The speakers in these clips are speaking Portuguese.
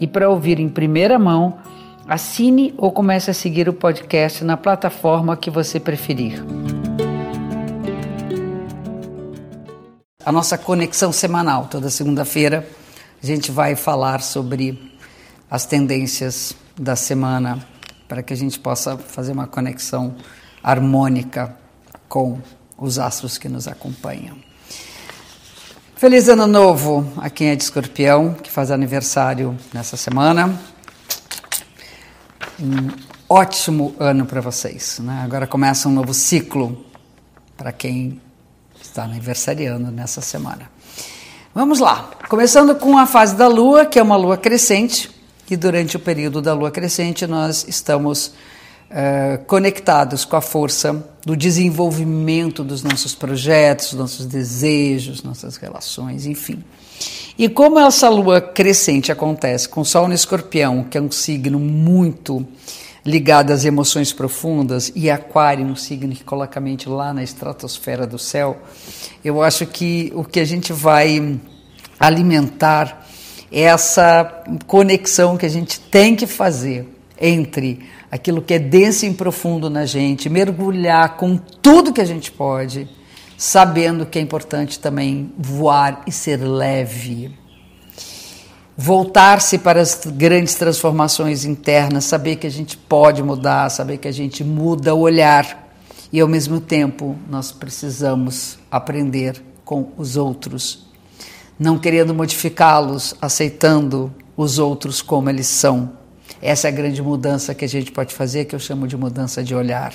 e para ouvir em primeira mão, assine ou comece a seguir o podcast na plataforma que você preferir. A nossa conexão semanal, toda segunda-feira, a gente vai falar sobre as tendências da semana para que a gente possa fazer uma conexão harmônica com os astros que nos acompanham. Feliz Ano Novo a quem é de escorpião, que faz aniversário nessa semana. Um ótimo ano para vocês. Né? Agora começa um novo ciclo para quem está aniversariando nessa semana. Vamos lá, começando com a fase da Lua, que é uma Lua crescente, e durante o período da Lua crescente nós estamos uh, conectados com a força do desenvolvimento dos nossos projetos, nossos desejos, nossas relações, enfim. E como essa lua crescente acontece com o Sol no Escorpião, que é um signo muito ligado às emoções profundas, e Aquário, um signo que coloca a mente lá na estratosfera do céu, eu acho que o que a gente vai alimentar é essa conexão que a gente tem que fazer entre aquilo que é denso e profundo na gente, mergulhar com tudo que a gente pode, sabendo que é importante também voar e ser leve. Voltar-se para as grandes transformações internas, saber que a gente pode mudar, saber que a gente muda o olhar. E ao mesmo tempo nós precisamos aprender com os outros, não querendo modificá-los, aceitando os outros como eles são essa é a grande mudança que a gente pode fazer, que eu chamo de mudança de olhar.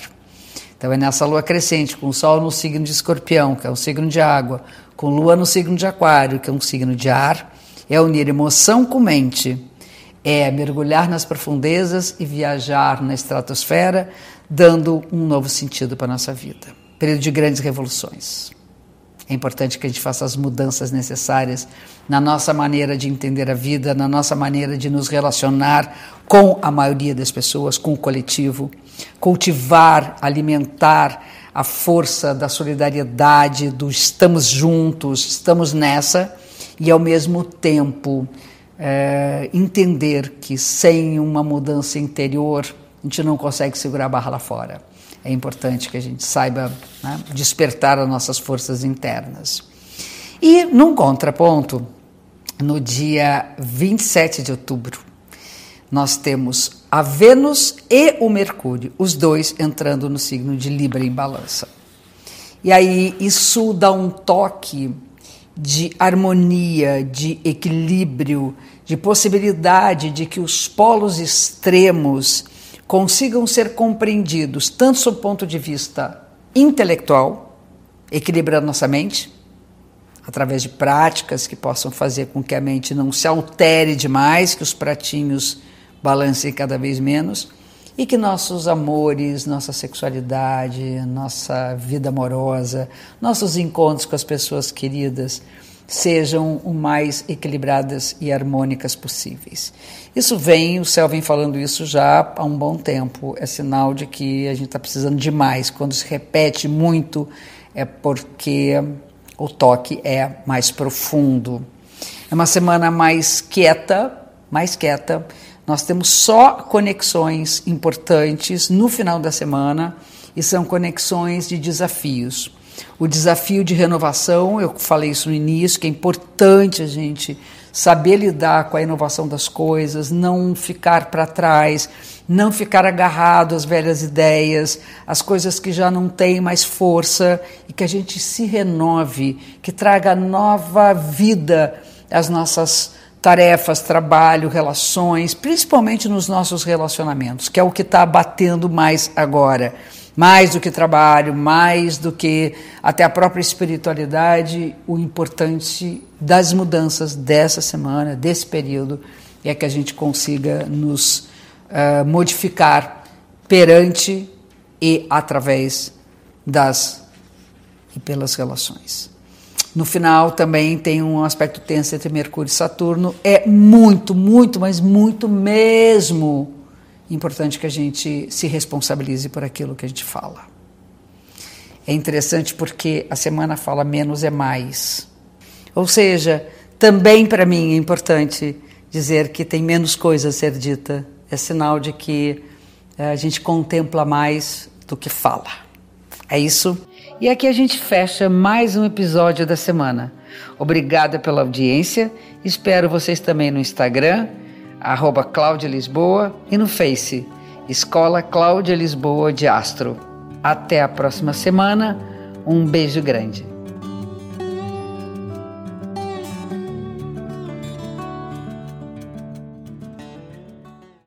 Então é nessa lua crescente, com o sol no signo de escorpião, que é um signo de água, com lua no signo de aquário, que é um signo de ar, é unir emoção com mente, é mergulhar nas profundezas e viajar na estratosfera, dando um novo sentido para a nossa vida. Período de grandes revoluções. É importante que a gente faça as mudanças necessárias na nossa maneira de entender a vida, na nossa maneira de nos relacionar com a maioria das pessoas, com o coletivo, cultivar, alimentar a força da solidariedade, do estamos juntos, estamos nessa, e ao mesmo tempo é, entender que sem uma mudança interior a gente não consegue segurar a barra lá fora é importante que a gente saiba né, despertar as nossas forças internas. E, num contraponto, no dia 27 de outubro, nós temos a Vênus e o Mercúrio, os dois entrando no signo de Libra em balança. E aí isso dá um toque de harmonia, de equilíbrio, de possibilidade de que os polos extremos consigam ser compreendidos tanto sob o ponto de vista intelectual, equilibrando nossa mente, através de práticas que possam fazer com que a mente não se altere demais, que os pratinhos balancem cada vez menos e que nossos amores, nossa sexualidade, nossa vida amorosa, nossos encontros com as pessoas queridas sejam o mais equilibradas e harmônicas possíveis. Isso vem, o céu vem falando isso já há um bom tempo, é sinal de que a gente está precisando de mais. Quando se repete muito, é porque o toque é mais profundo. É uma semana mais quieta, mais quieta. Nós temos só conexões importantes no final da semana e são conexões de desafios o desafio de renovação, eu falei isso no início, que é importante a gente saber lidar com a inovação das coisas, não ficar para trás, não ficar agarrado às velhas ideias, às coisas que já não têm mais força e que a gente se renove, que traga nova vida às nossas tarefas, trabalho, relações, principalmente nos nossos relacionamentos, que é o que está batendo mais agora mais do que trabalho, mais do que até a própria espiritualidade, o importante das mudanças dessa semana, desse período, é que a gente consiga nos uh, modificar perante e através das e pelas relações. No final também tem um aspecto tenso entre Mercúrio e Saturno. É muito, muito, mas muito mesmo importante que a gente se responsabilize por aquilo que a gente fala. É interessante porque a semana fala menos é mais. Ou seja, também para mim é importante dizer que tem menos coisa a ser dita. É sinal de que eh, a gente contempla mais do que fala. É isso? E aqui a gente fecha mais um episódio da semana. Obrigada pela audiência. Espero vocês também no Instagram, arroba Cláudia Lisboa, e no Face, Escola Cláudia Lisboa de Astro. Até a próxima semana. Um beijo grande.